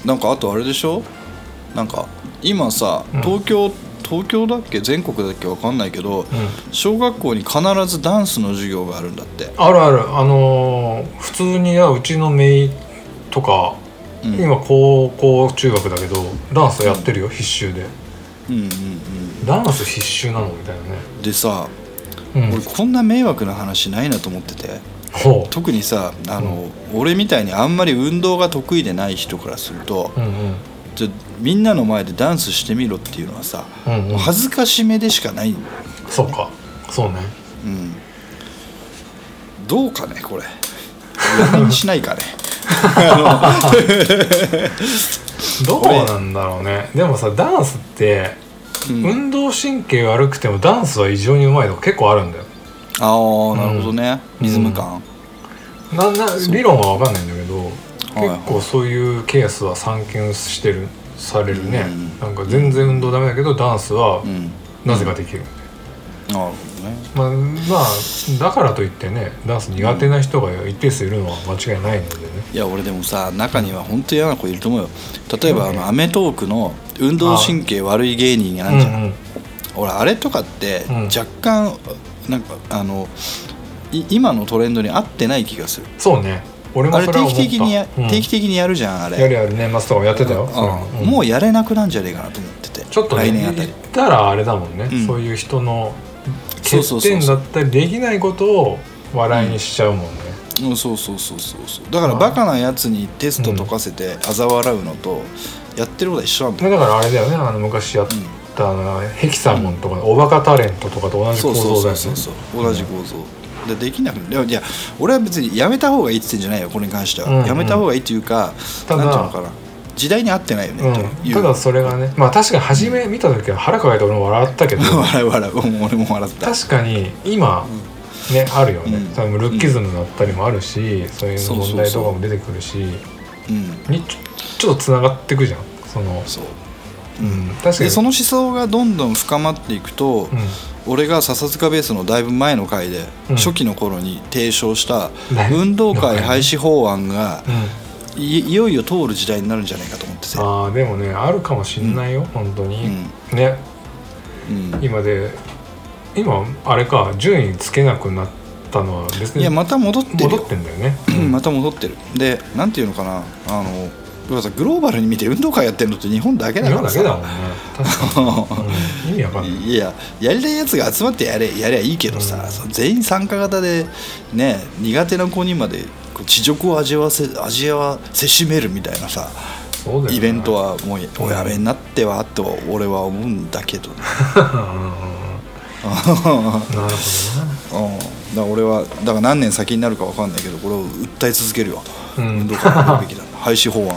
なんかあとあれでしょ？なんか今さうん。東京、東京だっけ？全国だっけ？わかんないけど、小学校に必ずダンスの授業があるんだって、あるある。あのー普通にはうちのメイとか、うん、今高校中学だけどダンスやってるよ、必修で。うんうんうん。ダンス必修なのみたいなね。でさ、うん。俺こんな迷惑な話ないなと思ってて。ほ特にさあの、俺みたいにあんまり運動が得意でない人からすると、ううんうんじゃみんなの前でダンスしてみろっていうのはさ、うんうん。恥ずかしめでしかない、うん、そうか。そうね。どうかねこれ。やめにしないかね。どうなんだろうね。でもさダンスって、うん。運動神経悪くてもダンスは異常にうまいとか結構あるんだよ。ああなるほどね、リズム感、なな理論は分かんないんだけど、結構そういうケースは散見してるされるね、うん。なんか全然運動ダメだけどダンスはうん。なぜかできる、なるほまあまあだからといってねダンス苦手な人が一定数いるのは間違いないのでね、いや俺でもさ中には本当嫌な子いると思うよ。例えばあの『アメトーーク』の運動神経悪い芸人があるじゃん、うん。うん。俺あれとかってうん。若干なんかあのい今のトレンドに合ってない気がする。そうね俺もあれ定期的にや、うん。定期的にやるじゃんあれ。やるやる年末とかもやってたよ、うんうん。もうやれなくなんじゃねえかなと思ってて。ちょっとね来年あたり。言ったらあれだもんね、うん。そういう人のそうそうそう欠点だったりできないことを笑いにしちゃうもんね、うん。そうそうそうそうそう。だからバカなやつにテスト解かせて嘲笑うのとやってることは一緒なんだよ。だからあれだよね。あの昔やったあのヘキサゴンとかのおバカタレントとかと同じ構そうそう造だよねそうそうそう。同じ構造でできなくいやいや俺は別にやめた方がいいって言ってんじゃないよこれに関しては、うんうん。やめた方がいいっていうかただなんていうのかな。時代に合ってないよね、とうん、いう。ただそれがねまあ確かに初め見た時は腹抱えて俺も笑ったけど。笑う笑う。うん俺も笑った。確かに今ねあるよね、うん。多分ルッキズムだったりもあるし、そういう問題とかも出てくるし。うん。にちょちょっとつながっていくじゃん。そのそううん確かに。でその思想がどんどん深まっていくと、うん。俺が笹塚ベースのだいぶ前の回で、うん。初期の頃に提唱した運動会廃止法案がうん。いいよいよ通る時代になるんじゃないかと思ってて、ああでもねあるかもしんないよ、本当に、ね。うん。今で今あれか順位つけなくなったのは別にいやまた戻ってるよ。戻ってんだよね。うんまた戻ってる。でなんていうのかなあのグローバルに見て運動会やってるのって日本だけだ日からさ。本だけだもんね。うん、意味わかんない。いややりたいやつが集まってやれやりゃいいけどさ、うん。全員参加型でね苦手な子にまで地獄を味わわせ味わわせしめるみたいなさね。イベントはもうおやめになってはとは俺は思うんだけどね、なるほどなうん、だから俺はだから何年先になるか分かんないけどこれを訴え続けるよ、うん。運動会やるべきだ廃止法案、うん、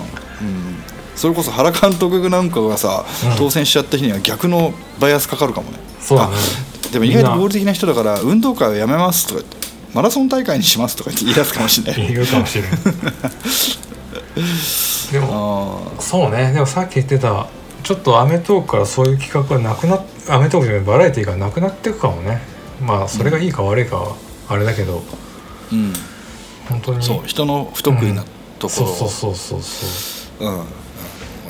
それこそ原監督なんかがさ、うん。当選しちゃった日には逆のバイアスかかるかもね。そうだね。あでも意外と合理的な人だから運動会をやめますとかマラソン大会にしますとか言って言い出すかもしれない。言うかもしれない でもあそうね。でもさっき言ってたちょっと『アメトーーク』からそういう企画がなくなっ『アメトーーク』じゃないバラエティーがなくなっていくかもね。まあそれがいいか悪いかはあれだけど。ーうん。本当に。そう人の不得意なところを、そうそうそうそうう。んうん。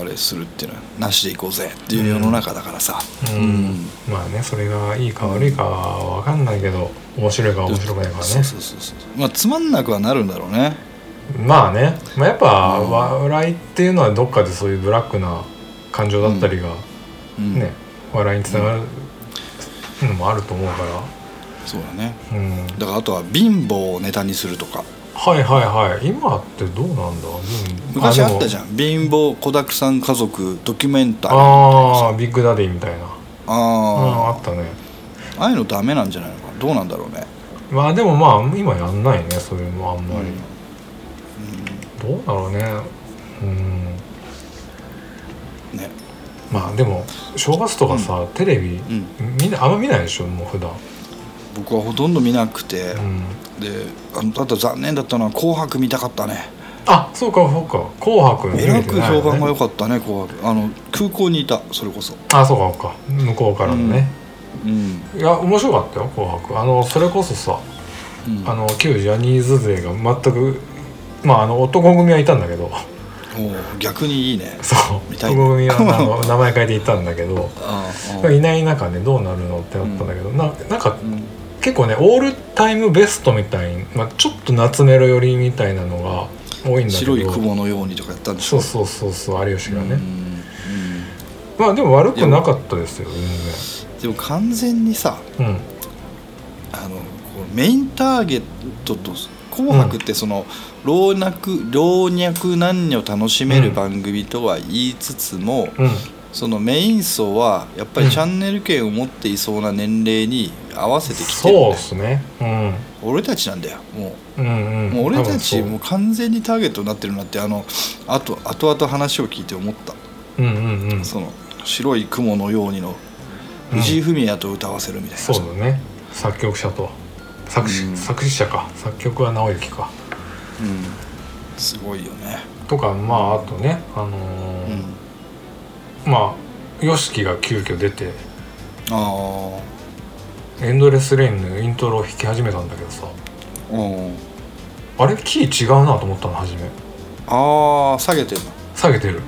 あれするっていうのはなしでいこうぜっていう世の中だからさ、そううん。まあねそれがいいか悪いかは分かんないけど面白いか面白くないかはね。そうそうそうそう。まあつまんなくはなるんだろうね。まあね、まあ、やっぱうん。笑いっていうのはどっかでそういうブラックな感情だったりがうん。ね、笑いにつながるのもあると思うから。そうだね。うん。だからあとは貧乏をネタにするとかはいはいはい。今ってどうなんだ、うん。昔あったじゃん。貧乏子だくさん家族ドキュメンタリーああビッグダディみたいな。あうんああったね。ああいうのダメなんじゃないのか？などうなんだろうね。まあでもまあ今やんないねそういうのあんまり、どうだろうね。うん。ね。まあでも正月とかさ、テレビ、うん。みんなあんま見ないでしょ？もう普段僕はほとんど見なくて、うん。であのあと残念だったのは「紅白」見たかったね。あそうかそうか「紅白」見えらく評判が良ねかったね「紅白」あの空港にいたそれこそ。あそうかそうか。向こうからのね、うん。いや面白かったよ「紅白」あのそれこそさうん。あの旧ジャニーズ勢が全くまああの男組はいたんだけど。逆にいいね。そう。男組はあの 名前変えていったんだけど。いない中ねどうなるのってなったんだけど、ななんかうん結構ねオールタイムベストみたいに、まあ、ちょっと夏メロ寄りみたいなのが多いんだけど。白い雲のようにとかやったんでしょそうそうそうそう有吉がね、うんうん。まあでも悪くなかったですよでも完全にさ全然あのこうメインターゲットと「紅白」ってその、老若老若男女楽しめる番組とは言いつつも、うんうんそのメイン層はやっぱりチャンネル権を持っていそうな年齢に合わせてきてるんだよ。そうっすね。うん。俺たちなんだよもう。んうう,、ん。もう俺たちもう完全にターゲットになってるなってあのあと後々話を聞いて思った。そううんうんうん。その白い雲のようにの藤井フミヤと歌わせるみたいな。そうだね。作曲者と。作詞、うん。作詞者か。作曲は直之か。うん。すごいよね。とかまああとねあのーうんまあ YOSHIKI が急遽出てあ「エンドレスレイン」のイントロを弾き始めたんだけどさ。あうん。あれキー違うなと思ったの初め。ああ下げてんの。下げてる。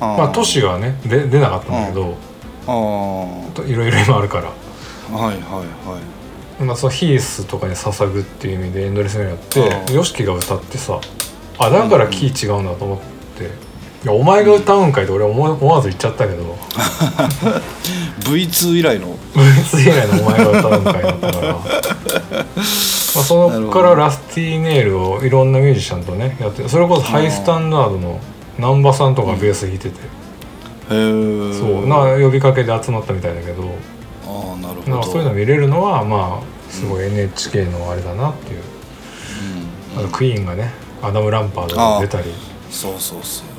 あー。まあ都市がねで出なかったんだけどああといろいろ今あるから。はいはいはい。まあ、そのヒースとかに捧ぐっていう意味でエンドレスレインやって YOSHIKI が歌ってさあだからキー違うんだと思って、いやお前が歌うんかいって俺思わ思わず言っちゃったけど。V2 以来の。つ以来のお前が歌うんかいだったから。まあそこからラスティーネイルをいろんなミュージシャンとねやってそれこそハイスタンダードの難波さんとかベース弾いてて、へえそう。な呼びかけで集まったみたいだけど。ああなるほど。そういうの見れるのはまあすごい NHK のあれだなっていう、うん。あとクイーンがねアダム・ランバートが出たり。そうそうそう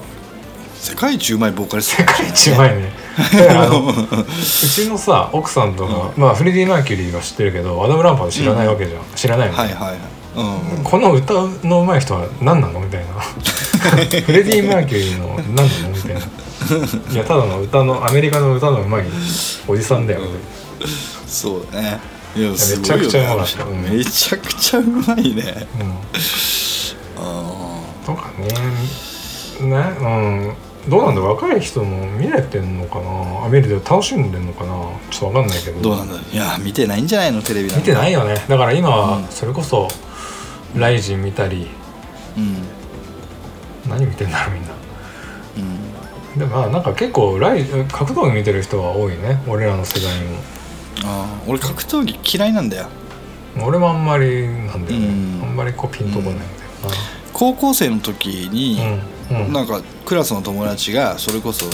世界一うまいボーカリスト。世界一うまいね。うちのさ奥さんとか、まあフレディ・マーキュリーは知ってるけどアダム・ランバート知らないわけじゃん、知らないの、はいはいはい。うん。この歌の上手い人は何なのみたいな。フレディ・マーキュリーの何なのみたいな。いやただの歌のアメリカの歌の上手いおじさんだよ、そうだね。いやめちゃくちゃうまかった。うん。めちゃくちゃうまいね。うん、あとかね。ねうんどうなんだ若い人も見れてんのかな？あ見れて楽しんでんのかな？ちょっと分かんないけど。あどうなんだいや見てないんじゃないの？テレビ見てないいよね。だから今はうん。それこそ「ライジン」見たり。うん。何見てんだろうみんな。うん。でもまあなんか結構ライ格闘技見てる人は多いね。俺らの世代にも。ああ。俺格闘技嫌いなんだよ。俺もあんまりなんだよね、うん。あんまりこうピンとこないんだよ高校生の時に、うんなんかクラスの友達がそれこそうん。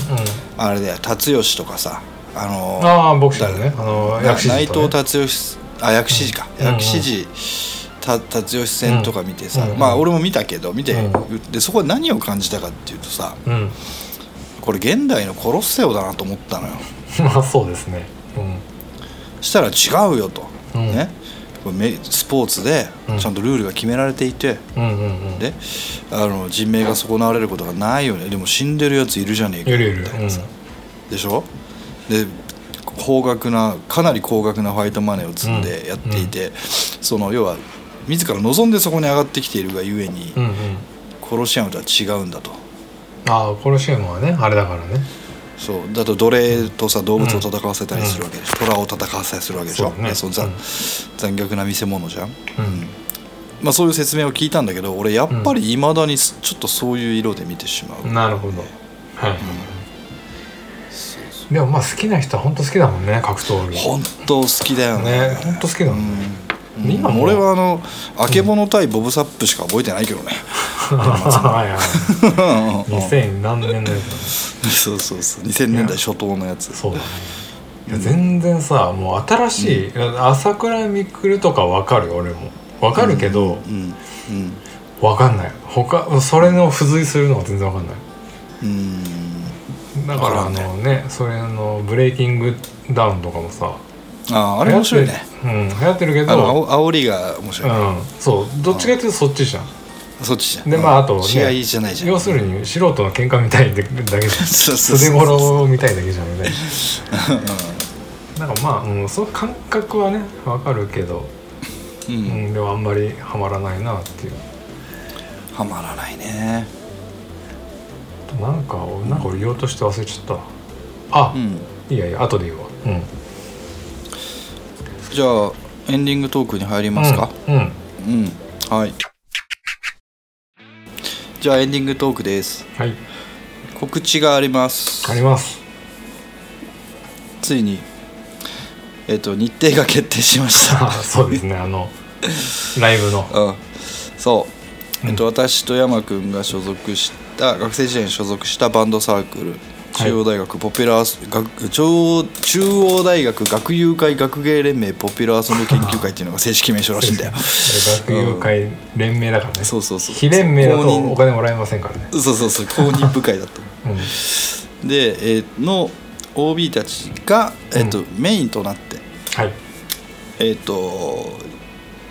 あれだよ達吉とかさあのああボクシングねあの内藤達吉あ薬師寺か、うん薬師寺た達吉戦とか見てさ、うん。まあ俺も見たけど見て、うでそこで何を感じたかっていうとさうん。これ現代のコロッセオだなと思ったのよ。まあそうですね。うん。したら違うよと、うん。ねスポーツでうん。ちゃんとルールが決められていて、うんうんうん。であの人命が損なわれることがないよねでも死んでるやついるじゃねえかみたいなさ。でしょ？で高額なかなり高額なファイトマネーを積んでやっていて、その要は自ら望んでそこに上がってきているがゆえに、うんうん。コロシアムとは違うんだと。ああコロシウムはねあれだからねそうだと奴隷とさ動物を戦わせたりするわけでしょ、虎を戦わせたりするわけでしょ。そうだねでそうん。残虐な見せ物じゃん、うん。まあ、そういう説明を聞いたんだけど俺やっぱりいまだにちょっとそういう色で見てしまう、なるほど。はい、でもまあ好きな人は本当好きだもんね格闘技。う本当好きだよね。ね本当好きだもんね、うん。今も俺はあのあけぼの対ボブサップしか覚えてないけどね、2000 何年のやつだねそうそうそう。2000年代初頭のやつ。そうだね。いや全然さもう新しい、朝倉未来とかわかる？よ俺も。わかるけど、うんうんわかんない。他それの付随するのは全然わかんない。うん。だからあのね。それのブレイキングダウンとかもさあああれ面白いね。うん流行ってるけあどのあお煽りが面白い、うん。そうどっちかっていうとそっちじゃんそっちじゃん。でまああとね試合じゃないじゃん。要するに素人の喧嘩みたいだけじゃん。そうそうそう素手頃みたいだけじゃんみたいな。なんかまあ、うん、その感覚はねわかるけど、ううんん、でもあんまりハマらないなっていう。はまらないね。なんかなんか俺言おうとして忘れちゃった。あ、うん。いやいや後で言うわ。うん。じゃあエンディングトークに入りますか？うん、うん。うん、はいじゃあエンディングトークです。はい。告知があります。あります。ついにえっ、と日程が決定しました。あ そうですねあのライブの。うん。そう、えっと私と山くんが所属した学生時代に所属したバンドサークル中央大学ポピュラース、学中央中央大学学友会学芸連盟ポピュラーソング研究会っていうのが正式名称らしいんだよ。学友会連盟だからね、そうそうそう。非連盟だと公認お金もらえませんからね、そうそうそう。公認部会だとう。ん、で、えーの OB たちが、えっとメインとなってはい、えっ、と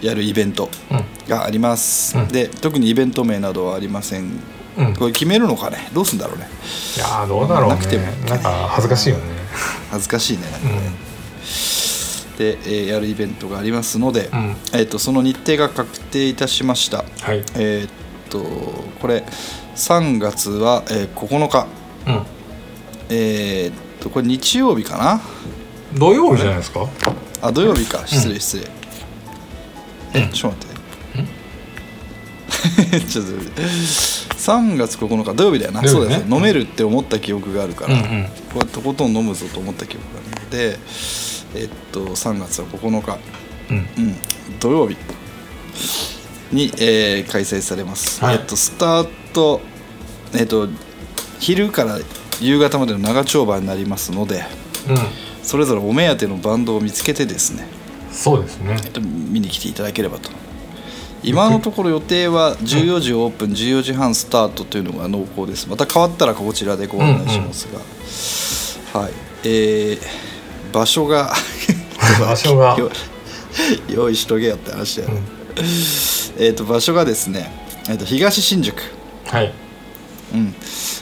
やるイベントうんがあります、うん。で特にイベント名などはありませんうん、これ決めるのかね？どうすんだろうね？いやーどうだろうなくても。ねなんか恥ずかしいよね。恥ずかしいね。なんかねうん。で、えーやるイベントがありますので、うん。えっとその日程が確定いたしました。はい。えっとこれ3月は、えー9日。うん。えっとこれ日曜日かな？土曜日じゃないですか？あ土曜日か。失礼失礼、えちょっと待って ちょっと待って3月9日土曜日だよな。ね。そうです飲めるって思った記憶があるから、うんうん。これとことん飲むぞと思った記憶があるのでえっと3月は9日、うん。うん、土曜日。に、えー開催されます、はい。えっとスタートえっと昼から夕方までの長丁場になりますのでうん。それぞれお目当てのバンドを見つけてですね。そうですね。えっと見に来ていただければと今のところ予定は14時オープン14時半スタートというのが濃厚です。また変わったらこちらでご案内しますが、はい。えー場所が 場所が。よ用意しとけよって話だよね、えっ、と場所がですね、えー、と東新宿。はい。うん。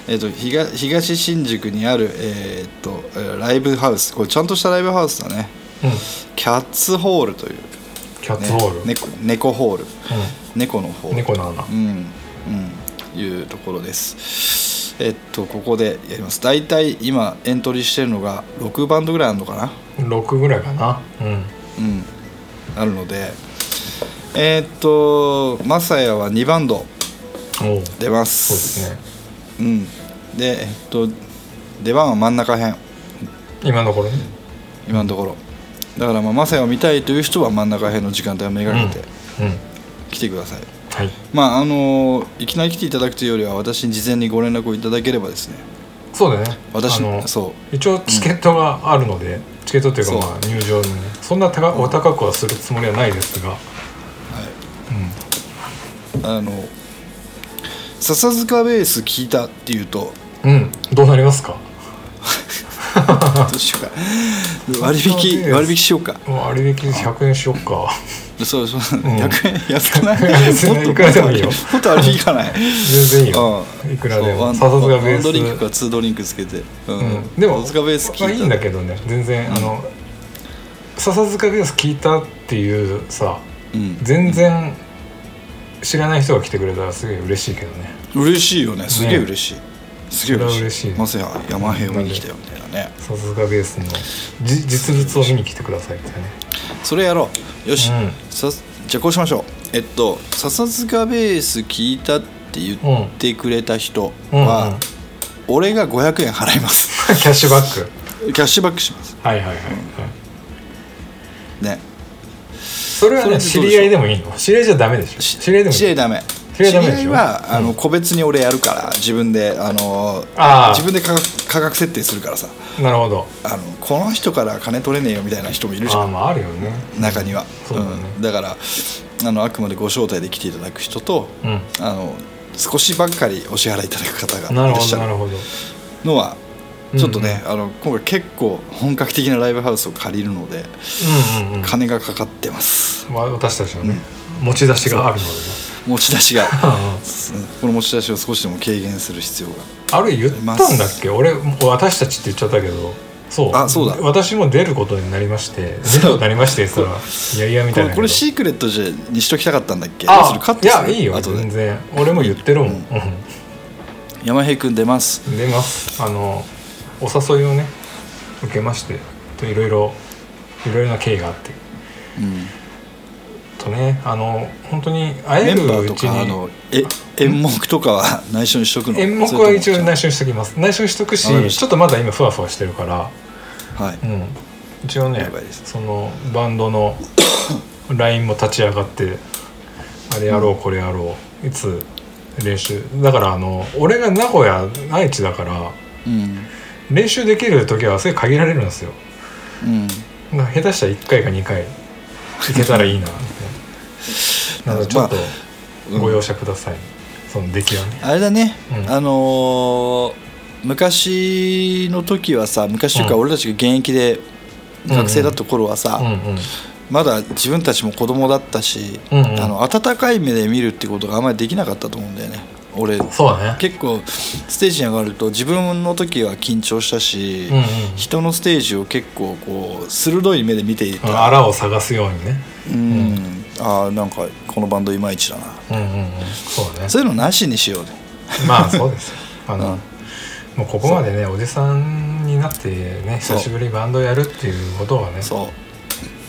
えー、と東東新宿にある、えー、とえーライブハウス。これちゃんとしたライブハウスだね。うん。キャッツホールという、キャッツホール、ね、猫猫ホール。う猫のホーん、ル。猫の穴。うん。うん。いうところです。えっとここでやります。大体今エントリーしてるのが6バンドぐらいあるのかな？6ぐらいかな。うん。うん。あるので。えっとマサヤは2バンド出まそうですすね。うん。でえっと出番は真ん中辺。今のところね。今のところだからまあマサヤを見たいという人は真ん中辺の時間帯をめがけてうん。来てください、はい。まああのいきなり来ていただくというよりは私に事前にご連絡をいただければですね。そうだね。私あのそう。一応チケットがあるので、チケットというかまあ入場のね。そんな高お高くはするつもりはないですが、あの笹塚ベース聞いたっていうとうん、うん、どうなりますか？どうしようか。割引割引しようか。割引100円しよっか。そうそう、ん。100円安くない？別にいくらでもいいよ。もっと割引かない？全然いいよ。うん。いくらでも。ワン笹塚ベース。ワンドリンクかツードリンクつけて、うん。うん、でも笹塚ベース聞いたまあいいんだけどね。全然、あの笹塚ベース聞いたっていうさうん、全然知らない人が来てくれたらすげえ嬉しいけどね。嬉しいよね。すげえ嬉しい、すげえ嬉嬉しいまさや山平を見に来たよみたいなね。笹塚ベースのじ実物を見に来てくださいってね。それやろう。よし、うん。さじゃあこうしましょう。えっと笹塚ベース聞いたって言ってくれた人は、うんうん。俺が500円払います。キャッシュバック。キャッシュバックします。はいはいはい、はい。ね。それはね知り合いでもいいの？知り合いじゃダメでしょ。知り合いでもいい。知り合いダメ知り合いはあの個別に俺やるから自分であの自分で価格価格設定するからさ。なるほど。あのこの人から金取れねえよみたいな人もいるじゃん。ああまああるよね。中には。そうだね。ん。だからあのあくまでご招待で来ていただく人とうん。あの少しばっかりお支払いいただく方がないらっしゃる。のはちょっとね、あの今回結構本格的なライブハウスを借りるので、うんうんうん。金がかかってます。まあ私たちのね、持ち出しがあるのでね持ち出しが。うんこの持ち出しを少しでも軽減する必要が。あれ言ったんだっけ？俺私たちって言っちゃったけど。そう。あそうだ。私も出ることになりまして。出ることになりましてそらいやいやみたいなこれシークレットじゃにしときたかったんだっけ？どうすあるカットいやいいよ。全然。俺も言ってるもん、うん。山平君出ます？出ます。あのお誘いをね受けまして。といろいろいろいろな経緯があって。うんとね。あの本当に会えるメンバーとうちに。かあのえ演目とかは内緒にしとくの？演目は一応内緒にしときます。内緒にしとくしちょっとまだ今ふわふわしてるから。はい。うん。一応ねそのバンドの LINE も立ち上がってあれやろうこれやろういつ練習？だからあの俺が名古屋愛知だからうん。練習できる時はすごい限られるんですよ。うん。な下手したら1回か2回行けたらいいなななのでちょっとうん。ご容赦ください、その出来はね。あれだね、うん。あのー昔の時はさ昔というかうん。俺たちが現役で学生だった頃はさ、まだ自分たちも子供だったし、うんうん。あの温かい目で見るってことがあんまりできなかったと思うんだよね。俺そうだね。結構ステージに上がると自分の時は緊張したし、うんうん。人のステージを結構こう鋭い目で見ていうんた、あらを探すようにね。うん。ああなんかこのバンドいまいちだな。うんうんうんそうだね。そういうのなしにしようねまあそうですよあの、うん。もうここまでねおじさんになってねそう。久しぶりにバンドやるっていうことはねそう。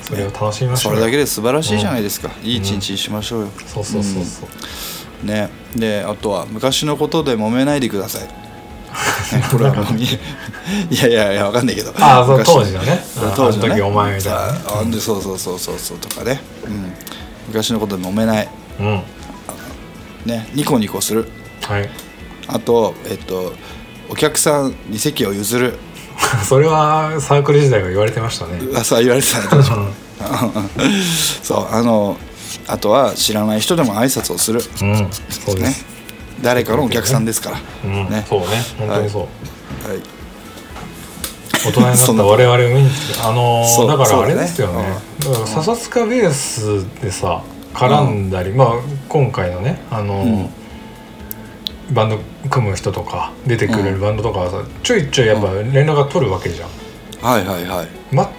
それを楽しみましょよ。そうれだけで素晴らしいじゃないですか、いい一日にしましょうよ、そうそうそうそう、ね。であとは昔のことで揉めないでください。これはもう。み いやいやいやわかんないけど。ああそう昔。当時のね。あ当時のね。あの時お前みたいなね。さあでそうそうそうそうそうとかね、うん、昔のことで揉めない。うん。ねニコニコする。はい。あとえっとお客さんに席を譲る。それはサークル時代が言われてましたね。噂は言われてたね そうあのあとは知らない人でも挨拶をする。うんそうでね。す、誰かのお客さんですから、うんね。そうね。本当にそう、はい、大人になった我々を見に来てあのだからあれですよね。だから笹塚ベースでさ絡んだり、まあ今回のねあのーバンド組む人とか出てくれるバンドとかはさちょいちょいやっぱ連絡が取るわけじゃんはいはいはい。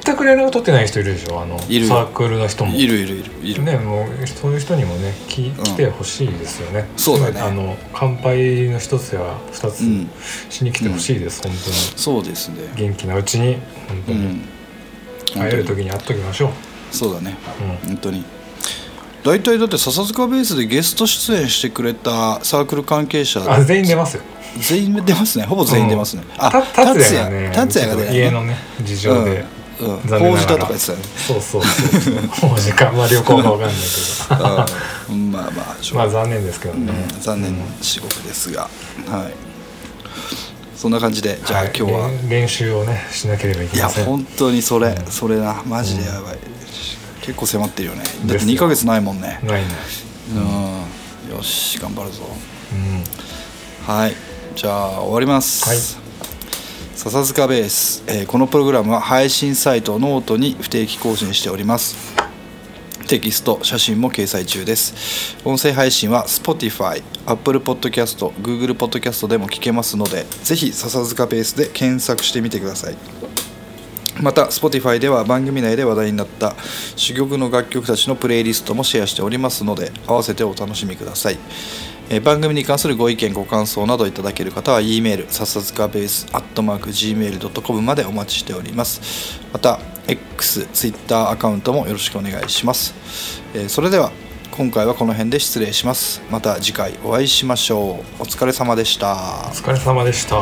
全く連絡取ってない人いるでしょ？あのサークルの人も。いるいるいるいる、ねもうそういう人にもねきん来てほしいですよね、そうだね。あの乾杯の一つや二つうん。しに来てほしいです、本そうですね。当に元気なうちに本当に、うん。会える時に会っときましょう、そうだね。うん。本当に。大体だって笹塚ベースでゲスト出演してくれたサークル関係者あ全員出ますよ全員出ますね。ほぼ全員出ますね、た達也がね達也。が出ない、家のね事情で、うん。うん、法事だとか言ってたね。そうそうそう。法事か。まあ旅行かわかんないけど。うん。まあまあまあ残念ですけどね、うん。残念な至極ですが、はい。そんな感じでじゃあ、はい。今日は。練練習をねしなければいいやけません。本当にそれ、それな。マジでやばい、結構迫ってるよね。だってですよ2ヶ月ないもんね。ないね。うん。よし頑張るぞ。うん。はいじゃあ終わります、はい。笹塚ベース、えーこのプログラムは配信サイトノートに不定期更新しております。テキスト写真も掲載中です。音声配信は Spotify、Apple Podcast、Google Podcast でも聞けますのでぜひ笹塚ベースで検索してみてください。また Spotify では番組内で話題になった珠玉の楽曲たちのプレイリストもシェアしておりますので合わせてお楽しみくださいえ番組に関するご意見ご感想などいただける方は E メール笹塚ベースアットマーク gmail.com までお待ちしております。また X、Twitter アカウントもよろしくお願いします、えそれでは今回はこの辺で失礼します。また次回お会いしましょう。お疲れ様でした。お疲れ様でした。